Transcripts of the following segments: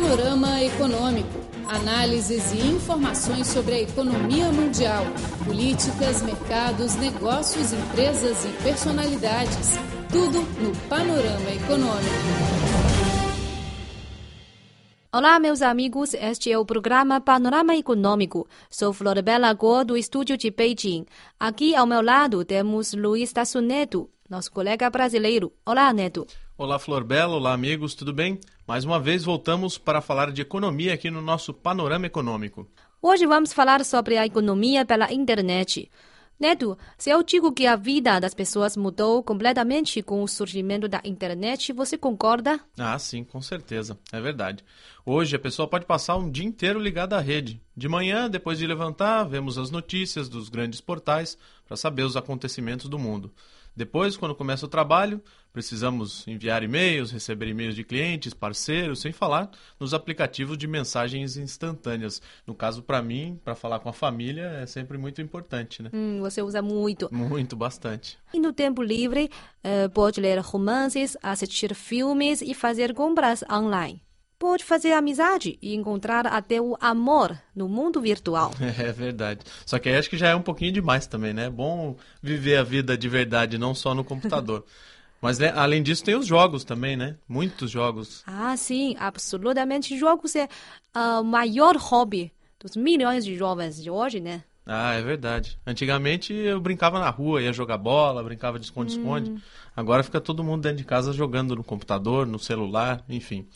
Panorama Econômico. Análises e informações sobre a economia mundial, políticas, mercados, negócios, empresas e personalidades. Tudo no Panorama Econômico. Olá, meus amigos. Este é o programa Panorama Econômico. Sou Florbela Guo, do estúdio de Beijing. Aqui ao meu lado temos Luiz Tasso Neto, nosso colega brasileiro. Olá, Neto. Olá, Florbela. Olá, amigos. Tudo bem? Mais uma vez voltamos para falar de economia aqui no nosso Panorama Econômico. Hoje vamos falar sobre a economia pela internet. Neto, se eu digo que a vida das pessoas mudou completamente com o surgimento da internet, você concorda? Ah, sim, com certeza. É verdade. Hoje a pessoa pode passar um dia inteiro ligada à rede. De manhã, depois de levantar, vemos as notícias dos grandes portais para saber os acontecimentos do mundo. Depois, quando começa o trabalho, precisamos enviar e-mails, receber e-mails de clientes, parceiros, sem falar nos aplicativos de mensagens instantâneas. No caso, para mim, para falar com a família, é sempre muito importante, né? Hum, você usa muito. Muito, bastante. E no tempo livre, uh, pode ler romances, assistir filmes e fazer compras online pode fazer amizade e encontrar até o amor no mundo virtual. É verdade. Só que aí acho que já é um pouquinho demais também, né? É bom viver a vida de verdade, não só no computador. Mas né, além disso tem os jogos também, né? Muitos jogos. Ah, sim, absolutamente. Jogos é o uh, maior hobby dos milhões de jovens de hoje, né? Ah, é verdade. Antigamente eu brincava na rua, ia jogar bola, brincava de esconde-esconde. Hum. Agora fica todo mundo dentro de casa jogando no computador, no celular, enfim.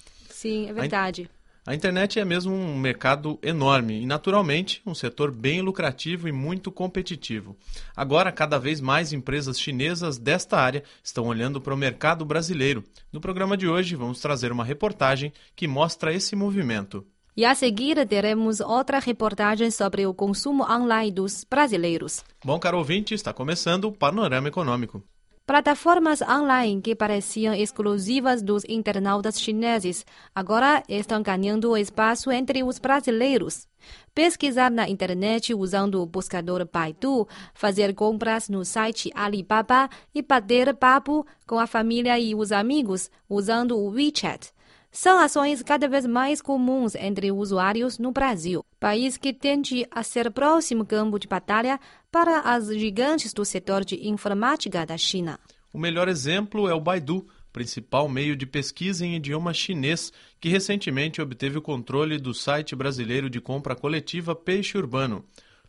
Sim, é verdade. A, a internet é mesmo um mercado enorme e, naturalmente, um setor bem lucrativo e muito competitivo. Agora, cada vez mais empresas chinesas desta área estão olhando para o mercado brasileiro. No programa de hoje, vamos trazer uma reportagem que mostra esse movimento. E a seguir teremos outra reportagem sobre o consumo online dos brasileiros. Bom, caro ouvinte, está começando o Panorama Econômico. Plataformas online que pareciam exclusivas dos internautas chineses agora estão ganhando espaço entre os brasileiros. Pesquisar na internet usando o buscador Baidu, fazer compras no site Alibaba e bater papo com a família e os amigos usando o WeChat são ações cada vez mais comuns entre usuários no Brasil, país que tende a ser próximo campo de batalha para as gigantes do setor de informática da China. O melhor exemplo é o Baidu, principal meio de pesquisa em idioma chinês, que recentemente obteve o controle do site brasileiro de compra coletiva Peixe Urbano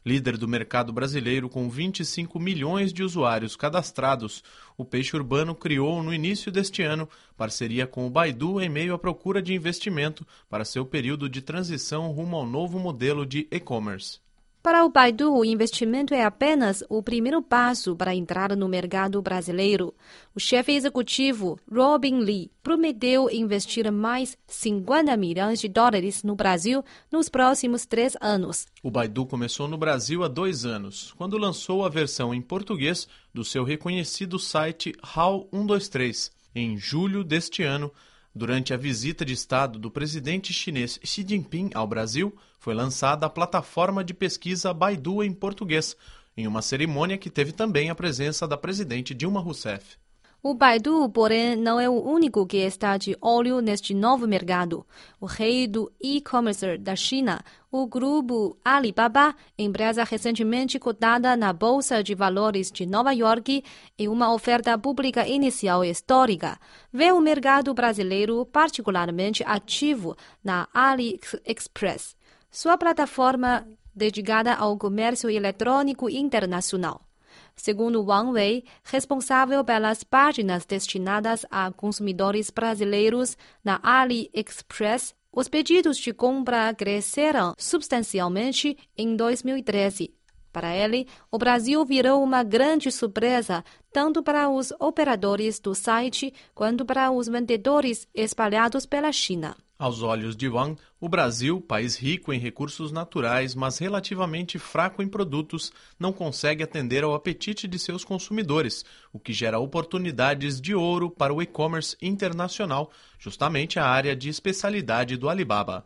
líder do mercado brasileiro com 25 milhões de usuários cadastrados, o Peixe Urbano criou no início deste ano parceria com o Baidu em meio à procura de investimento para seu período de transição rumo ao novo modelo de e-commerce. Para o Baidu, o investimento é apenas o primeiro passo para entrar no mercado brasileiro. O chefe executivo, Robin Lee, prometeu investir mais 50 milhões de dólares no Brasil nos próximos três anos. O Baidu começou no Brasil há dois anos, quando lançou a versão em português do seu reconhecido site HAL 123. Em julho deste ano, Durante a visita de Estado do presidente chinês Xi Jinping ao Brasil, foi lançada a plataforma de pesquisa Baidu em português, em uma cerimônia que teve também a presença da presidente Dilma Rousseff. O Baidu, porém, não é o único que está de olho neste novo mercado. O rei do e-commerce da China, o grupo Alibaba, empresa recentemente cotada na Bolsa de Valores de Nova York e uma oferta pública inicial histórica, vê o mercado brasileiro particularmente ativo na AliExpress, sua plataforma dedicada ao comércio eletrônico internacional. Segundo Wang Wei, responsável pelas páginas destinadas a consumidores brasileiros na AliExpress, os pedidos de compra cresceram substancialmente em 2013. Para ele, o Brasil virou uma grande surpresa tanto para os operadores do site quanto para os vendedores espalhados pela China. Aos olhos de Wang, o Brasil, país rico em recursos naturais, mas relativamente fraco em produtos, não consegue atender ao apetite de seus consumidores, o que gera oportunidades de ouro para o e-commerce internacional, justamente a área de especialidade do Alibaba.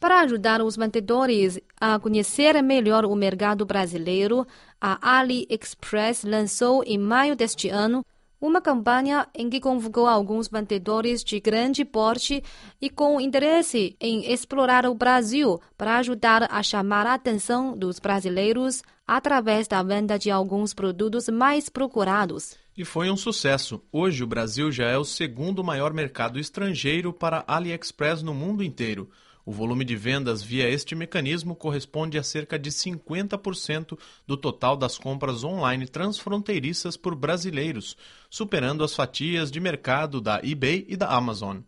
Para ajudar os vendedores a conhecer melhor o mercado brasileiro, a AliExpress lançou em maio deste ano uma campanha em que convocou alguns vendedores de grande porte e com interesse em explorar o Brasil para ajudar a chamar a atenção dos brasileiros através da venda de alguns produtos mais procurados. E foi um sucesso. Hoje o Brasil já é o segundo maior mercado estrangeiro para AliExpress no mundo inteiro. O volume de vendas via este mecanismo corresponde a cerca de 50% do total das compras online transfronteiriças por brasileiros, superando as fatias de mercado da eBay e da Amazon.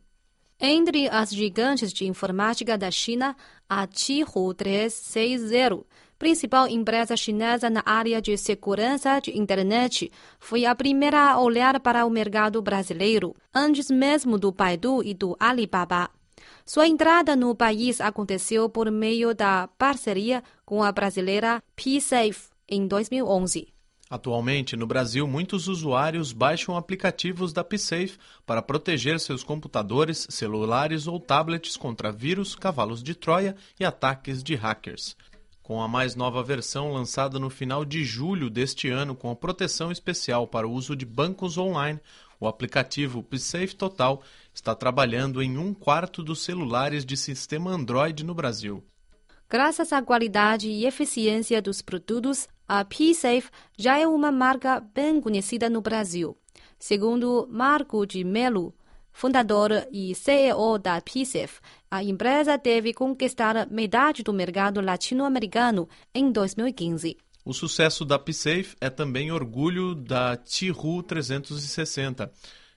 Entre as gigantes de informática da China, a Qihoo 360, principal empresa chinesa na área de segurança de internet, foi a primeira a olhar para o mercado brasileiro, antes mesmo do Baidu e do Alibaba. Sua entrada no país aconteceu por meio da parceria com a brasileira PSafe em 2011. Atualmente, no Brasil, muitos usuários baixam aplicativos da PSafe para proteger seus computadores, celulares ou tablets contra vírus, cavalos de Troia e ataques de hackers. Com a mais nova versão lançada no final de julho deste ano com a proteção especial para o uso de bancos online, o aplicativo PSafe Total está trabalhando em um quarto dos celulares de sistema Android no Brasil. Graças à qualidade e eficiência dos produtos, a PSafe já é uma marca bem conhecida no Brasil. Segundo Marco de Melo, fundador e CEO da PSafe, a empresa deve conquistar metade do mercado latino-americano em 2015. O sucesso da PSafe é também orgulho da Tihu 360,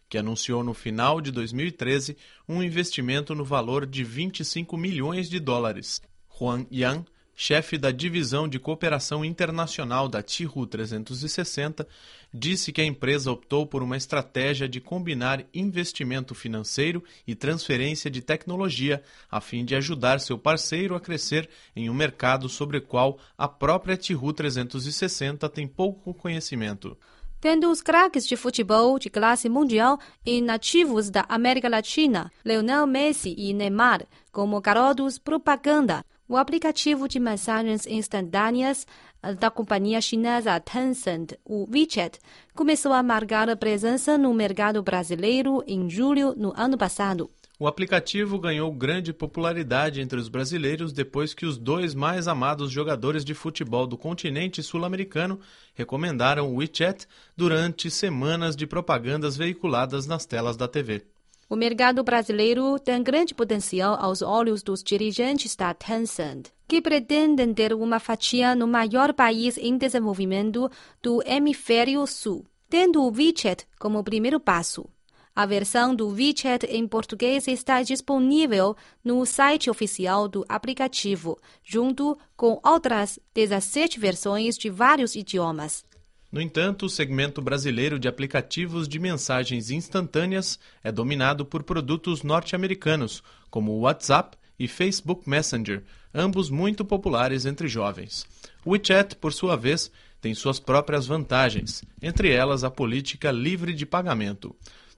que anunciou no final de 2013 um investimento no valor de 25 milhões de dólares. Juan Yang, chefe da divisão de cooperação internacional da Tihu 360, disse que a empresa optou por uma estratégia de combinar investimento financeiro e transferência de tecnologia a fim de ajudar seu parceiro a crescer em um mercado sobre o qual a própria Tihu 360 tem pouco conhecimento. Tendo os craques de futebol de classe mundial e nativos da América Latina, Lionel Messi e Neymar, como garotos propaganda, o aplicativo de mensagens instantâneas da companhia chinesa Tencent, o WeChat, começou a marcar presença no mercado brasileiro em julho no ano passado. O aplicativo ganhou grande popularidade entre os brasileiros depois que os dois mais amados jogadores de futebol do continente sul-americano recomendaram o WeChat durante semanas de propagandas veiculadas nas telas da TV. O mercado brasileiro tem grande potencial aos olhos dos dirigentes da Tencent, que pretendem ter uma fatia no maior país em desenvolvimento do hemisfério sul, tendo o WeChat como primeiro passo. A versão do WeChat em português está disponível no site oficial do aplicativo, junto com outras 17 versões de vários idiomas. No entanto, o segmento brasileiro de aplicativos de mensagens instantâneas é dominado por produtos norte-americanos, como o WhatsApp e Facebook Messenger, ambos muito populares entre jovens. O WeChat, por sua vez, tem suas próprias vantagens, entre elas a política livre de pagamento.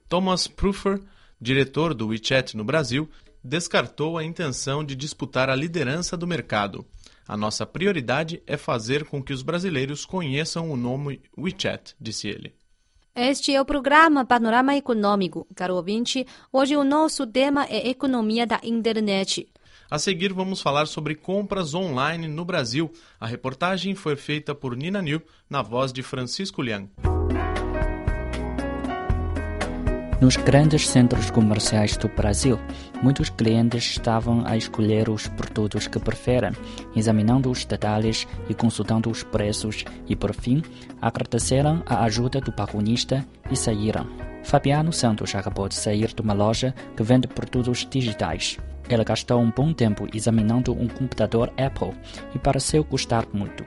Thomas Pruffer, diretor do WeChat no Brasil, descartou a intenção de disputar a liderança do mercado. A nossa prioridade é fazer com que os brasileiros conheçam o nome WeChat, disse ele. Este é o programa Panorama Econômico. Caro ouvinte, hoje o nosso tema é economia da internet. A seguir, vamos falar sobre compras online no Brasil. A reportagem foi feita por Nina New, na voz de Francisco Liang. Nos grandes centros comerciais do Brasil, muitos clientes estavam a escolher os produtos que preferem, examinando os detalhes e consultando os preços e, por fim, agradeceram a ajuda do balconista e saíram. Fabiano Santos acabou de sair de uma loja que vende produtos digitais. Ele gastou um bom tempo examinando um computador Apple e pareceu gostar muito.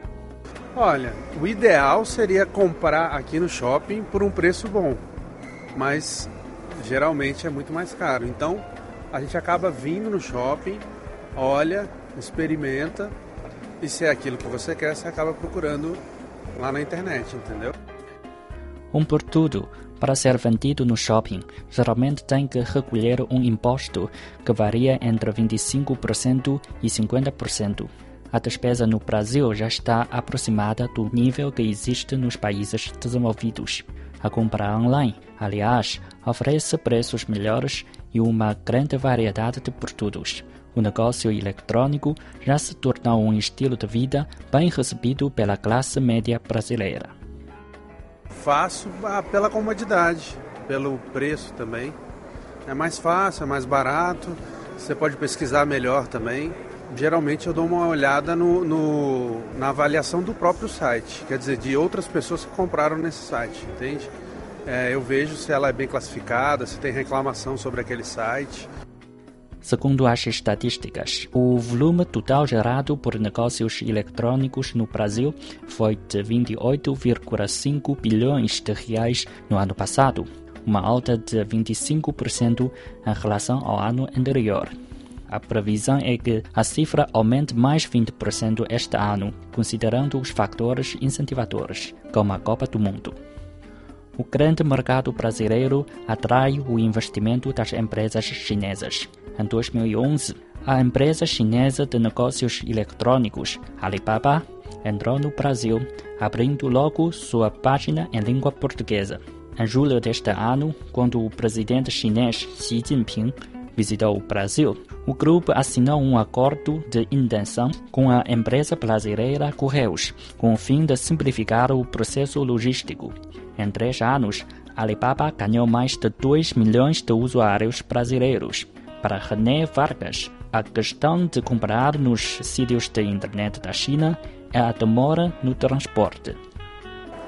Olha, o ideal seria comprar aqui no shopping por um preço bom, mas geralmente é muito mais caro. Então a gente acaba vindo no shopping, olha, experimenta e se é aquilo que você quer, você acaba procurando lá na internet, entendeu? Um produto para ser vendido no shopping geralmente tem que recolher um imposto que varia entre 25% e 50%. A despesa no Brasil já está aproximada do nível que existe nos países desenvolvidos. A compra online, aliás, oferece preços melhores e uma grande variedade de produtos. O negócio eletrônico já se tornou um estilo de vida bem recebido pela classe média brasileira. Faço ah, pela comodidade, pelo preço também. É mais fácil, é mais barato, você pode pesquisar melhor também. Geralmente eu dou uma olhada no, no, na avaliação do próprio site, quer dizer, de outras pessoas que compraram nesse site, entende? É, eu vejo se ela é bem classificada, se tem reclamação sobre aquele site. Segundo as estatísticas, o volume total gerado por negócios eletrônicos no Brasil foi de 28,5 bilhões de reais no ano passado, uma alta de 25% em relação ao ano anterior. A previsão é que a cifra aumente mais 20% este ano, considerando os fatores incentivadores, como a Copa do Mundo. O grande mercado brasileiro atrai o investimento das empresas chinesas. Em 2011, a empresa chinesa de negócios eletrônicos, Alibaba, entrou no Brasil, abrindo logo sua página em língua portuguesa. Em julho deste ano, quando o presidente chinês Xi Jinping visitou o Brasil, o grupo assinou um acordo de intenção com a empresa brasileira Correios, com o fim de simplificar o processo logístico. Em três anos, Alibaba ganhou mais de 2 milhões de usuários brasileiros. Para René Vargas, a questão de comprar nos sítios de internet da China é a demora no transporte.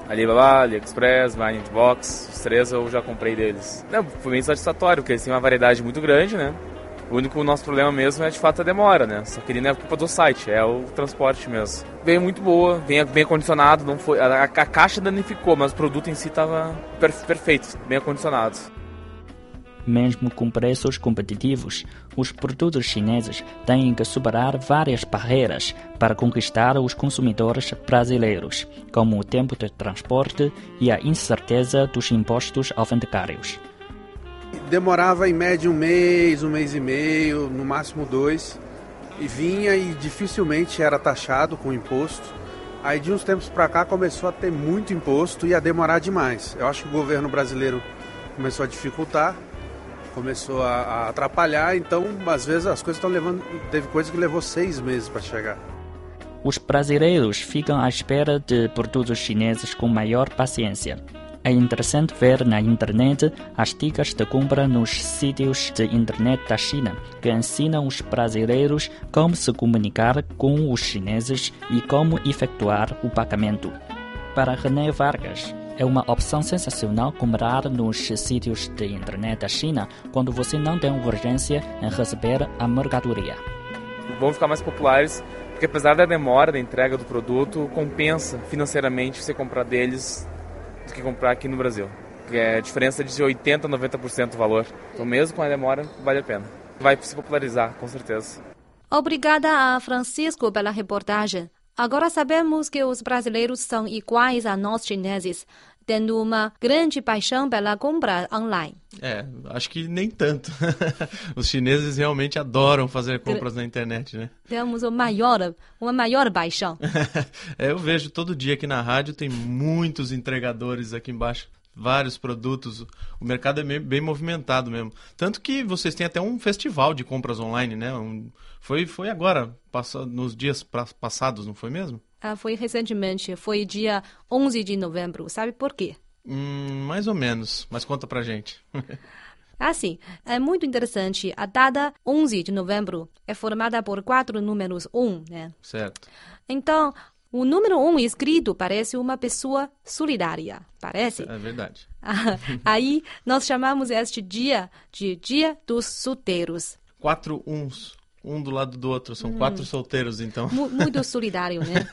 Alibaba, AliExpress, Mindbox, os três eu já comprei deles. Não, foi bem satisfatório, porque eles têm uma variedade muito grande, né? O único nosso problema mesmo é de fato a demora, né? Só que ele não é culpa do site, é o transporte mesmo. Veio muito boa, bem, bem acondicionado, não foi, a, a, caixa danificou, mas o produto em si estava per, perfeito, bem acondicionado. Mesmo com preços competitivos, os produtos chineses têm que superar várias barreiras para conquistar os consumidores brasileiros, como o tempo de transporte e a incerteza dos impostos alfandegários. Demorava em média um mês, um mês e meio, no máximo dois, e vinha e dificilmente era taxado com imposto. Aí de uns tempos para cá começou a ter muito imposto e a demorar demais. Eu acho que o governo brasileiro começou a dificultar começou a, a atrapalhar, então às vezes as coisas estão levando. Teve coisa que levou seis meses para chegar. Os brasileiros ficam à espera de produtos chineses com maior paciência. É interessante ver na internet as dicas de compra nos sítios de internet da China, que ensinam os brasileiros como se comunicar com os chineses e como efetuar o pagamento. Para René Vargas, é uma opção sensacional comprar nos sítios de internet da China quando você não tem urgência em receber a mercadoria. Vão ficar mais populares porque apesar da demora da entrega do produto, compensa financeiramente você comprar deles do que comprar aqui no Brasil. Que é a diferença de 80 a 90% do valor. Então mesmo com a demora, vale a pena. Vai se popularizar, com certeza. Obrigada a Francisco pela reportagem. Agora sabemos que os brasileiros são iguais a nós chineses, tendo uma grande paixão pela compra online. É, acho que nem tanto. os chineses realmente adoram fazer compras na internet, né? Temos uma maior, uma maior paixão. é, eu vejo todo dia aqui na rádio, tem muitos entregadores aqui embaixo vários produtos. O mercado é bem movimentado mesmo. Tanto que vocês têm até um festival de compras online, né? Um, foi, foi agora, passa, nos dias passados, não foi mesmo? Ah, foi recentemente, foi dia 11 de novembro. Sabe por quê? Hum, mais ou menos, mas conta pra gente. Assim, é muito interessante. A data 11 de novembro é formada por quatro números 1, né? Certo. Então, o número 1 escrito parece uma pessoa solidária, parece? É verdade. Aí nós chamamos este dia de Dia dos Solteiros. Quatro uns, um do lado do outro, são hum. quatro solteiros, então. Muito solidário, né?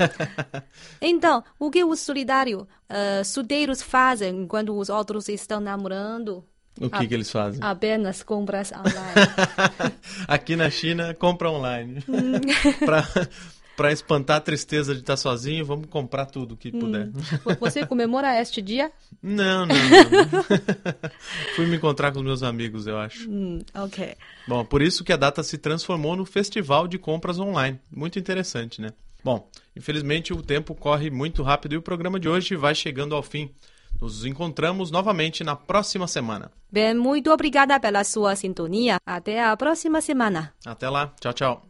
então, o que os solidários, uh, solteiros fazem quando os outros estão namorando? O que, que eles fazem? Apenas compras online. Aqui na China, compra online. Hum. para espantar a tristeza de estar sozinho, vamos comprar tudo que puder. Hum. Você comemora este dia? Não, não, não. Fui me encontrar com os meus amigos, eu acho. Hum, ok. Bom, por isso que a data se transformou no Festival de Compras Online. Muito interessante, né? Bom, infelizmente o tempo corre muito rápido e o programa de hoje vai chegando ao fim. Nos encontramos novamente na próxima semana. Bem, muito obrigada pela sua sintonia. Até a próxima semana. Até lá. Tchau, tchau.